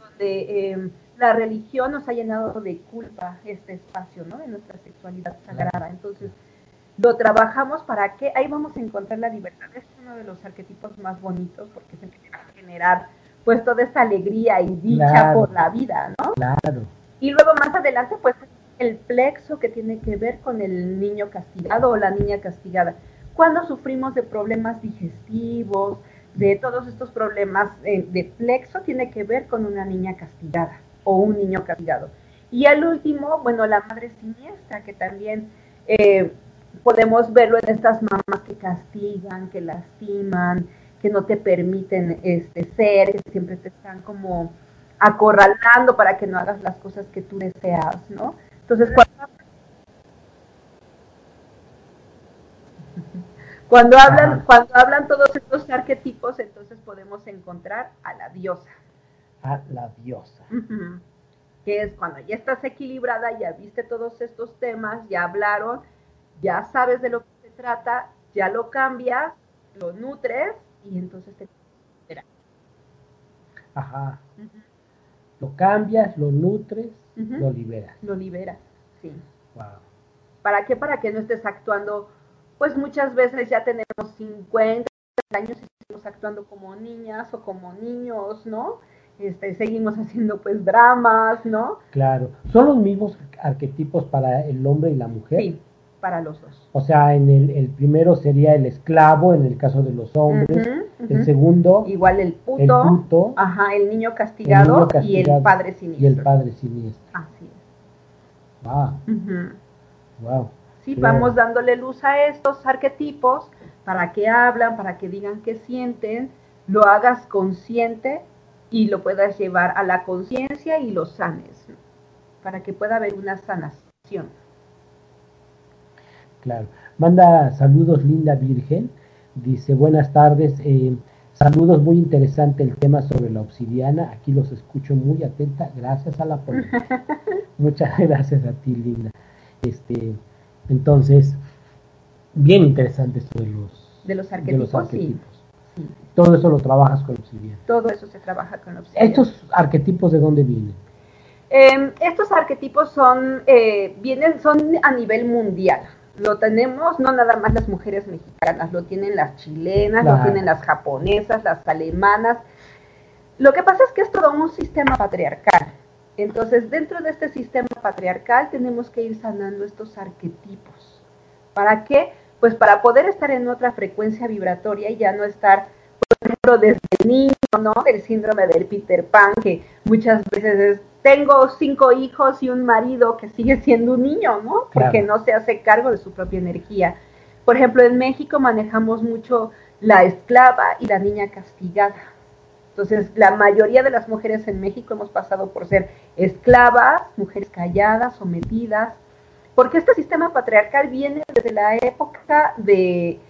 Speaker 3: donde eh, la religión nos ha llenado de culpa este espacio, ¿no? De nuestra sexualidad sagrada. Entonces, lo trabajamos para que ahí vamos a encontrar la libertad. Es uno de los arquetipos más bonitos porque es el que va a generar pues toda esa alegría y dicha por la vida, ¿no?
Speaker 2: Claro.
Speaker 3: Y luego más adelante pues el plexo que tiene que ver con el niño castigado o la niña castigada. Cuando sufrimos de problemas digestivos, de todos estos problemas de plexo, tiene que ver con una niña castigada o un niño castigado. Y al último, bueno, la madre siniestra, que también eh, podemos verlo en estas mamás que castigan, que lastiman, que no te permiten este, ser, que siempre te están como acorralando para que no hagas las cosas que tú deseas, ¿no? Entonces, cuando, hablan, cuando hablan todos estos arquetipos, entonces podemos encontrar a la diosa.
Speaker 2: A la diosa.
Speaker 3: Que es cuando ya estás equilibrada, ya viste todos estos temas, ya hablaron, ya sabes de lo que se trata, ya lo cambias, lo nutres y entonces te
Speaker 2: Ajá. Lo cambias, lo nutres, lo liberas.
Speaker 3: Lo liberas, sí. Wow. ¿Para qué? Para que no estés actuando, pues muchas veces ya tenemos 50 años y estamos actuando como niñas o como niños, ¿no? Este, seguimos haciendo pues dramas, ¿no?
Speaker 2: Claro. ¿Son los mismos arquetipos para el hombre y la mujer?
Speaker 3: Sí, para los dos.
Speaker 2: O sea, en el, el primero sería el esclavo en el caso de los hombres, el segundo
Speaker 3: igual el puto, ajá, el niño, castigado, y el padre siniestro.
Speaker 2: Y el padre siniestro.
Speaker 3: Así es.
Speaker 2: Wow. Wow.
Speaker 3: Sí, vamos dándole luz a estos arquetipos para que hablan, para que digan qué sienten, lo hagas consciente y lo puedas llevar a la conciencia y lo sanes, para que pueda haber una sanación.
Speaker 2: Claro. Manda saludos Linda Virgen. Dice, buenas tardes. Eh, saludos, muy interesante el tema sobre la obsidiana. Aquí los escucho muy atenta. Gracias a la [LAUGHS] Muchas gracias a ti, Linda. Este, entonces, bien interesante esto de los,
Speaker 3: de los arquetipos.
Speaker 2: Todo eso lo trabajas con obsidiana.
Speaker 3: Todo eso se trabaja con obsidiana.
Speaker 2: ¿Estos arquetipos de dónde vienen?
Speaker 3: Em, estos arquetipos son, eh, vienen, son a nivel mundial lo tenemos no nada más las mujeres mexicanas, lo tienen las chilenas, lo tienen las japonesas, las alemanas. Lo que pasa es que es todo un sistema patriarcal. Entonces, dentro de este sistema patriarcal tenemos que ir sanando estos arquetipos. ¿Para qué? Pues para poder estar en otra frecuencia vibratoria y ya no estar, por ejemplo, desde el niño, ¿no? Del síndrome del Peter Pan, que muchas veces es tengo cinco hijos y un marido que sigue siendo un niño, ¿no? Porque no se hace cargo de su propia energía. Por ejemplo, en México manejamos mucho la esclava y la niña castigada. Entonces, la mayoría de las mujeres en México hemos pasado por ser esclavas, mujeres calladas, sometidas, porque este sistema patriarcal viene desde la época de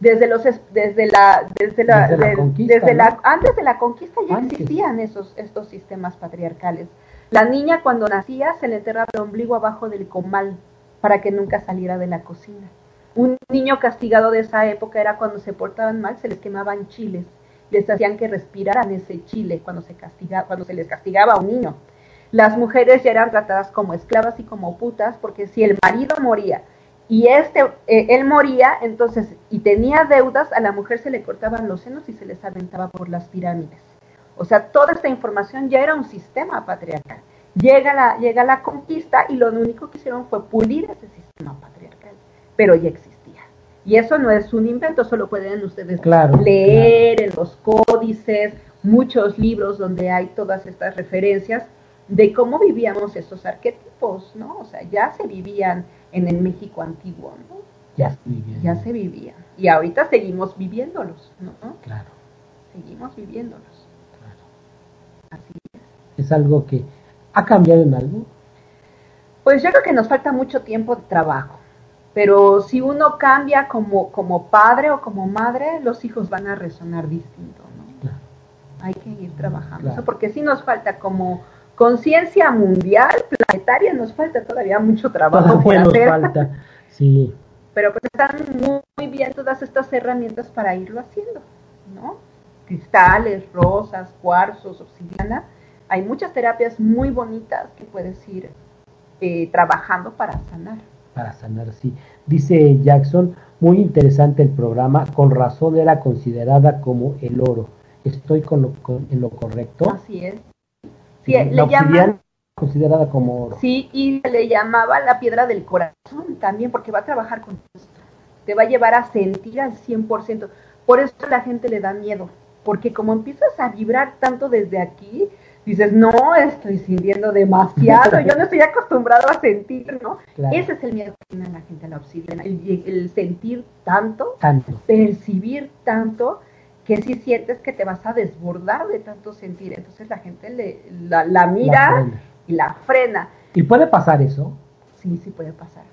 Speaker 3: desde los desde la desde la, desde la, antes de la conquista ya existían esos estos sistemas patriarcales. La niña cuando nacía se le enterraba el ombligo abajo del comal para que nunca saliera de la cocina. Un niño castigado de esa época era cuando se portaban mal, se les quemaban chiles, les hacían que respiraran ese chile cuando se, castiga, cuando se les castigaba a un niño. Las mujeres ya eran tratadas como esclavas y como putas porque si el marido moría y este eh, él moría, entonces y tenía deudas, a la mujer se le cortaban los senos y se les aventaba por las pirámides O sea, toda esta información ya era un sistema patriarcal. Llega la, llega la conquista y lo único que hicieron fue pulir ese sistema patriarcal, pero ya existía. Y eso no es un invento, solo pueden ustedes leer en los códices, muchos libros donde hay todas estas referencias de cómo vivíamos estos arquetipos, ¿no? O sea, ya se vivían en el México antiguo, ¿no?
Speaker 2: Ya se vivían.
Speaker 3: Ya se vivían. Y ahorita seguimos viviéndolos, ¿no?
Speaker 2: Claro.
Speaker 3: Seguimos viviéndolos.
Speaker 2: Claro.
Speaker 3: Así es.
Speaker 2: Es algo que ¿Ha cambiado en algo?
Speaker 3: Pues yo creo que nos falta mucho tiempo de trabajo, pero si uno cambia como, como padre o como madre, los hijos van a resonar distinto, ¿no? Hay que ir trabajando eso, porque si nos falta como conciencia mundial, planetaria, nos falta todavía mucho trabajo
Speaker 2: por nos falta, sí.
Speaker 3: Pero pues están muy bien todas estas herramientas para irlo haciendo, ¿no? Cristales, rosas, cuarzos, obsidiana, hay muchas terapias muy bonitas que puedes ir eh, trabajando para sanar.
Speaker 2: Para sanar, sí. Dice Jackson, muy interesante el programa, con razón era considerada como el oro. ¿Estoy con lo, en lo correcto?
Speaker 3: Así es. Sí, le
Speaker 2: llaman, considerada como oro.
Speaker 3: Sí, y le llamaba la piedra del corazón también, porque va a trabajar con. Te va a llevar a sentir al 100%. Por eso la gente le da miedo, porque como empiezas a vibrar tanto desde aquí, dices, no, estoy sintiendo demasiado, yo no estoy acostumbrado a sentir, ¿no? Ese es el miedo que tiene la gente a la obsidiana, el, sentir tanto, percibir tanto, que si sientes que te vas a desbordar de tanto sentir. Entonces la gente le, la, mira y la frena.
Speaker 2: ¿Y puede pasar eso?
Speaker 3: Sí, sí puede pasar.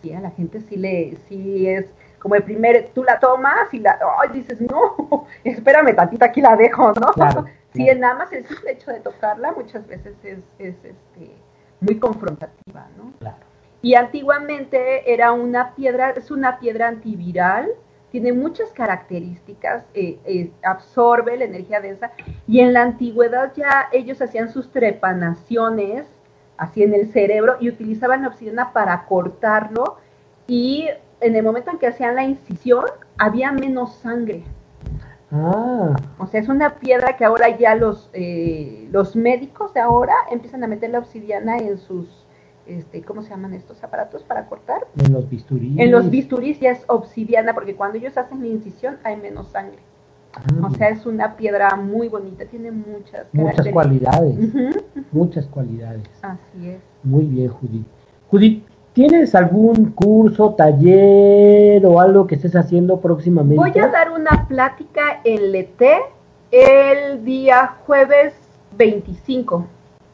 Speaker 3: Sí, a la gente sí le, sí es como el primer, tú la tomas y la, ay, dices, no, [LAUGHS] espérame tantito, aquí la dejo, ¿no? Sí, nada más el simple hecho de tocarla muchas veces es, este, muy confrontativa, ¿no?
Speaker 2: Claro.
Speaker 3: Y antiguamente era una piedra, es una piedra antiviral, tiene muchas características, eh, eh, absorbe la energía densa, y en la antigüedad ya ellos hacían sus trepanaciones así en el cerebro y utilizaban la obsidiana para cortarlo y en el momento en que hacían la incisión había menos sangre.
Speaker 2: Ah.
Speaker 3: O sea, es una piedra que ahora ya los, eh, los médicos de ahora empiezan a meter la obsidiana en sus, este, ¿cómo se llaman estos aparatos para cortar?
Speaker 2: En los bisturís.
Speaker 3: En los bisturís ya es obsidiana, porque cuando ellos hacen la incisión hay menos sangre. Ah. O sea, es una piedra muy bonita, tiene muchas
Speaker 2: Muchas cualidades. Muchas cualidades.
Speaker 3: Así es.
Speaker 2: Muy bien, Judith. Judith, ¿Tienes algún curso, taller o algo que estés haciendo próximamente?
Speaker 3: Voy a dar una plática en LT el día jueves 25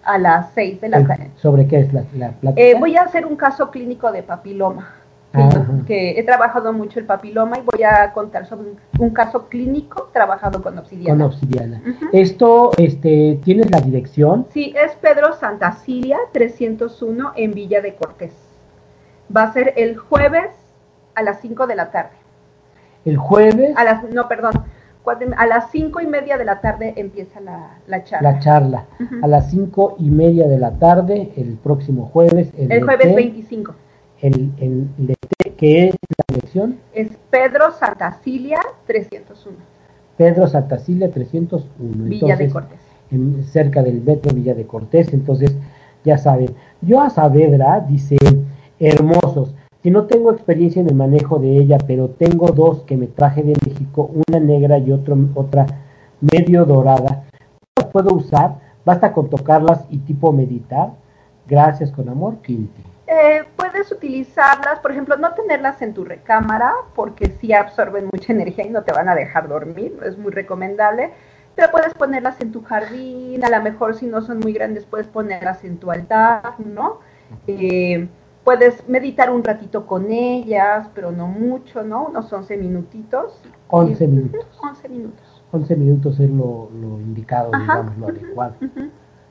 Speaker 3: a las 6 de la tarde.
Speaker 2: ¿Sobre qué es la, plática?
Speaker 3: Eh, voy a hacer un caso clínico de papiloma. Que, he trabajado mucho el papiloma y voy a contar sobre un, caso clínico trabajado con obsidiana.
Speaker 2: Con obsidiana. Esto, este, ¿tienes la dirección?
Speaker 3: Sí, es Pedro Santa Cilia 301 en Villa de Cortés va a ser el jueves a las 5 de la tarde.
Speaker 2: ¿El jueves?
Speaker 3: A las, no, perdón, a las cinco y media de la tarde empieza la, charla.
Speaker 2: La charla. A las cinco y media de la tarde, el próximo jueves.
Speaker 3: El, jueves 25.
Speaker 2: El, el, ¿Qué es la dirección?
Speaker 3: Es Pedro Santacilia 301.
Speaker 2: Pedro Santacilia 301.
Speaker 3: Villa de Cortés.
Speaker 2: cerca del metro Villa de Cortés. Entonces, ya saben. Yo a Saavedra dice hermosos. Si no tengo experiencia en el manejo de ella, pero tengo dos que me traje de México, una negra y otro, otra medio dorada, ¿las puedo usar? Basta con tocarlas y tipo meditar. Gracias con amor, Quinti.
Speaker 3: Eh, puedes utilizarlas, por ejemplo, no tenerlas en tu recámara porque sí absorben mucha energía y no te van a dejar dormir, es muy recomendable. Pero puedes ponerlas en tu jardín, a lo mejor si no son muy grandes puedes ponerlas en tu altar, ¿no? Eh, puedes meditar un ratito con ellas, pero no mucho, ¿no? Unos 11 minutitos.
Speaker 2: 11 minutos.
Speaker 3: 11 minutos.
Speaker 2: 11 minutos es lo, indicado, digamos, lo adecuado.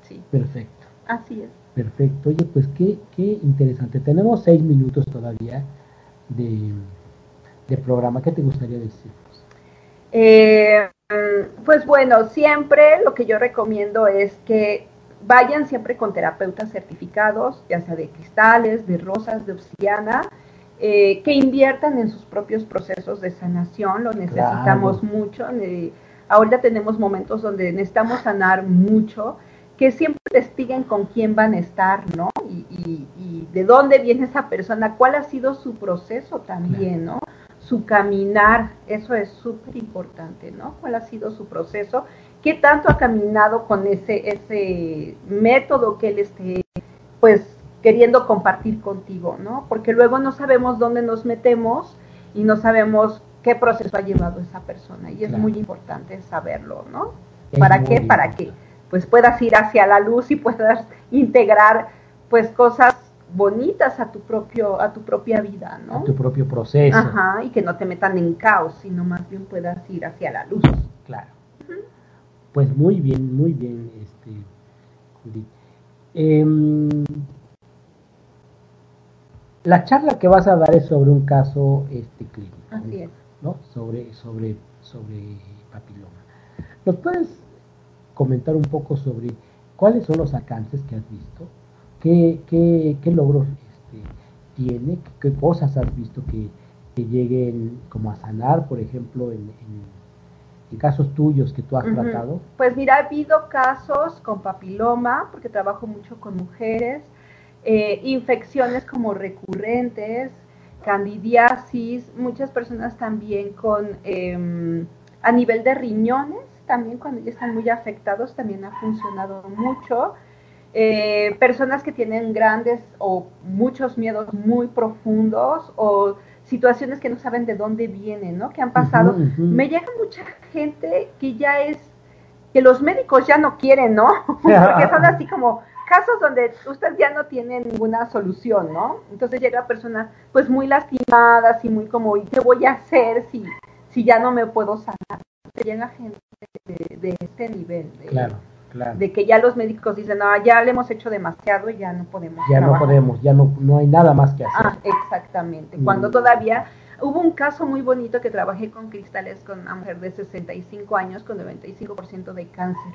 Speaker 3: Sí.
Speaker 2: Perfecto.
Speaker 3: Así es.
Speaker 2: Perfecto. Oye, pues qué, qué interesante. Tenemos 6 minutos todavía de, de, programa. ¿Qué te gustaría decir?
Speaker 3: Eh, pues bueno, siempre lo que yo recomiendo es que vayan siempre con terapeutas certificados, ya sea de cristales, de rosas, de obsidiana, eh, que inviertan en sus propios procesos de sanación, lo necesitamos mucho. ahorita tenemos momentos donde necesitamos sanar mucho, que siempre investiguen con quién van a estar, ¿no? Y, de dónde viene esa persona, cuál ha sido su proceso también, ¿no? Su caminar, eso es súper importante, ¿no? ¿Cuál ha sido su proceso? ¿Qué tanto ha caminado con ese, ese método que él esté, pues, queriendo compartir contigo, ¿no? Porque luego no sabemos dónde nos metemos y no sabemos qué proceso ha llevado esa persona y es muy importante saberlo, ¿no? ¿Para qué? Para que pues puedas ir hacia la luz y puedas integrar pues cosas bonitas a tu propio a tu propia vida, ¿no?
Speaker 2: A tu propio proceso.
Speaker 3: Ajá, y que no te metan en caos, sino más bien puedas ir hacia la luz.
Speaker 2: Claro. Pues muy bien, muy bien, este Judith. Em, la charla que vas a dar es sobre un caso este clínico.
Speaker 3: Así es.
Speaker 2: ¿no? Sobre, sobre, sobre papiloma. ¿Nos puedes comentar un poco sobre cuáles son los alcances que has visto? ¿Qué, qué, qué logros este, tiene? ¿Qué, cosas has visto que, que, lleguen como a sanar, por ejemplo, en, en, casos tuyos que tú has tratado?
Speaker 3: Pues mira, ha habido casos con papiloma, porque trabajo mucho con mujeres, eh, infecciones como recurrentes, candidiasis, muchas personas también con, em, a nivel de riñones, también cuando ya están muy afectados, también ha funcionado mucho. Eh, personas que tienen grandes o muchos miedos muy profundos o situaciones que no saben de dónde vienen, ¿no? Que han pasado. Me llega mucha gente que ya es, que los médicos ya no quieren, ¿no? [LAUGHS] Porque [LAUGHS] son así como, casos donde usted ya no tiene ninguna solución, ¿no? Entonces llega persona pues muy lastimadas y muy como, ¿y qué voy a hacer si, si ya no me puedo sanar? Llega gente de, este nivel. De,
Speaker 2: claro, claro.
Speaker 3: De que ya los médicos dicen, no, ya le hemos hecho demasiado y ya no podemos.
Speaker 2: Ya no podemos, ya no, no hay nada más que hacer.
Speaker 3: Ah, exactamente. Cuando todavía hubo un caso muy bonito que trabajé con cristales con una mujer de 65 años con 95% de cáncer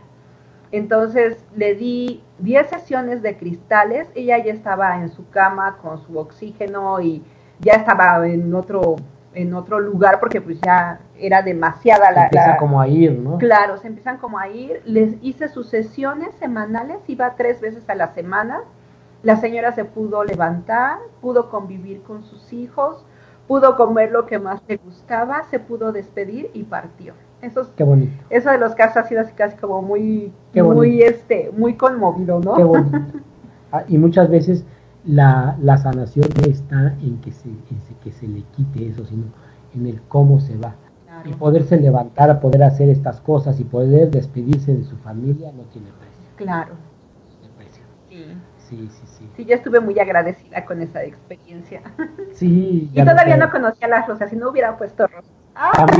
Speaker 3: entonces le di 10 sesiones de cristales, ella ya estaba en su cama con su oxígeno y ya estaba en otro en otro lugar porque pues ya era demasiada
Speaker 2: la... Empieza como a ir, ¿no?
Speaker 3: Claro, se empiezan como a ir. Les hice sus sesiones semanales, iba tres veces a la semana. La señora se pudo levantar, pudo convivir con sus hijos, pudo comer lo que más le gustaba, se pudo despedir y partió. Eso,
Speaker 2: Qué bonito.
Speaker 3: Eso de los casos ha sido así casi como muy, muy, este, muy conmovido, ¿no?
Speaker 2: Qué bonito. [LAUGHS] Ah, y muchas veces la, la sanación no está en que se, que se le quite eso, sino en el cómo se va. Y poderse levantar a poder hacer estas cosas y poder despedirse de su familia no tiene precio.
Speaker 3: Claro.
Speaker 2: precio.
Speaker 3: Sí.
Speaker 2: Sí, sí, sí.
Speaker 3: Sí, yo estuve muy agradecida con esa experiencia. [LAUGHS]
Speaker 2: Sí.
Speaker 3: y todavía no conocía las rosas, si no hubiera puesto rosas.
Speaker 2: Ah, [LAUGHS]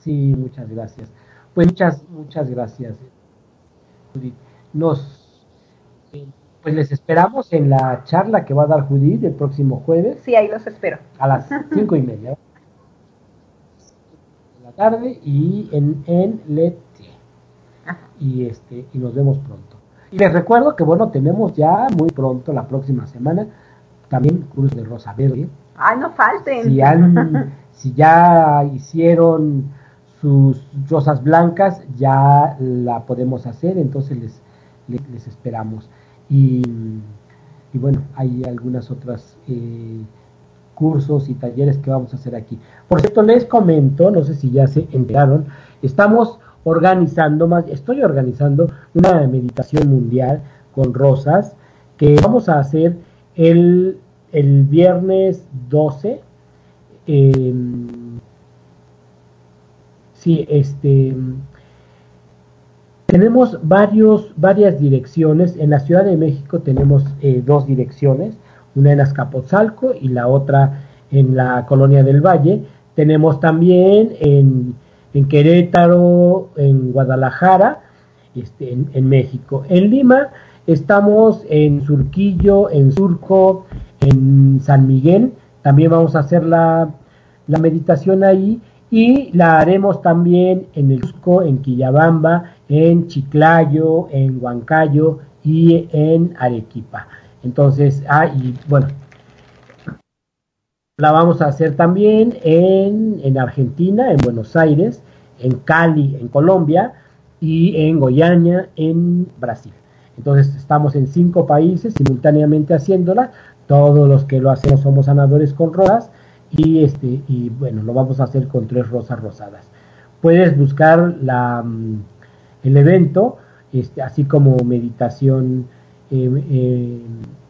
Speaker 2: sí, muchas gracias. Pues muchas, muchas gracias. Nos, pues les esperamos en la charla que va a dar Judith el próximo jueves.
Speaker 3: Sí, ahí los espero.
Speaker 2: A las cinco y media de [LAUGHS] la tarde y en, en. Y este, y nos vemos pronto. Y les recuerdo que bueno, tenemos ya muy pronto, la próxima semana, también Cruz de Rosa Verde
Speaker 3: Ay, no falten.
Speaker 2: Si, [LAUGHS] si ya hicieron sus rosas blancas, ya la podemos hacer, entonces les, les, esperamos. Y, y, bueno, hay algunas otras eh, cursos y talleres que vamos a hacer aquí. Por cierto, les comento, no sé si ya se enteraron, estamos organizando, más, estoy organizando una meditación mundial con rosas que vamos a hacer el el viernes 12. Em, sí, este. Tenemos varios, varias direcciones. En la Ciudad de México tenemos eh, dos direcciones, una en Azcapotzalco y la otra en la Colonia del Valle. Tenemos también en, en Querétaro, en Guadalajara, este, en, en México. En Lima estamos en Surquillo, en Surco, en San Miguel, también vamos a hacer la, meditación ahí y la haremos también en el Cusco, en Quillabamba, en Chiclayo, en Huancayo y en Arequipa. Entonces, ah, y bueno, La vamos a hacer también en, en Argentina, en Buenos Aires, en Cali, en Colombia, y en Goiânia, en Brasil. Entonces estamos en cinco países simultáneamente haciéndola. Todos los que lo hacemos somos sanadores con rosas y este y bueno lo vamos a hacer con tres rosas rosadas. Puedes buscar la, mm, el evento, este, así como meditación eh, eh,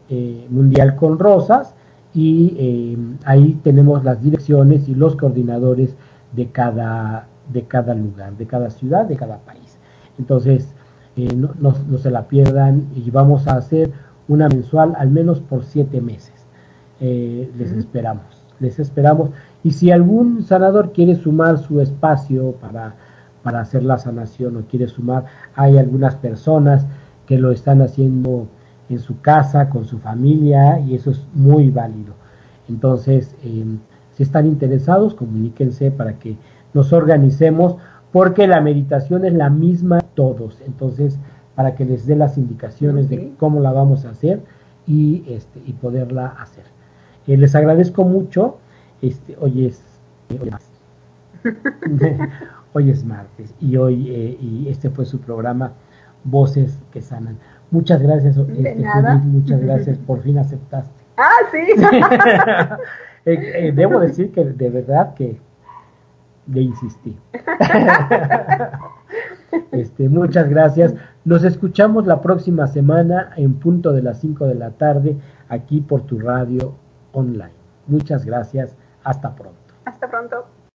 Speaker 2: eh, mundial con rosas y ahí tenemos las direcciones y los coordinadores de cada de cada lugar, de cada ciudad, de cada país. Entonces, eh, no, no, se la pierdan y vamos a hacer una mensual al menos por siete meses. Eh, les esperamos, les esperamos. Y si algún sanador quiere sumar su espacio para, para hacer la sanación o quiere sumar, hay algunas personas que lo están haciendo en su casa, con su familia, y eso es muy válido. Entonces, eh, si están interesados, comuníquense para que nos organicemos porque la meditación es la misma todos. Entonces, para que les dé las indicaciones de cómo la vamos a hacer y, este, y poderla hacer. Eh, les agradezco mucho. Este, hoy es, [LAUGHS] hoy es martes y hoy eh, y este fue su programa Voces que sanan. Muchas gracias, este, muchas [LAUGHS] gracias. Por fin aceptaste.
Speaker 3: Ah, sí. [LAUGHS]
Speaker 2: Eh, debo decir que de verdad que le insistí. [LAUGHS] este, muchas gracias. Nos escuchamos la próxima semana en punto de las 5 de la tarde aquí por tu radio online. Muchas gracias. Hasta pronto.
Speaker 3: Hasta pronto.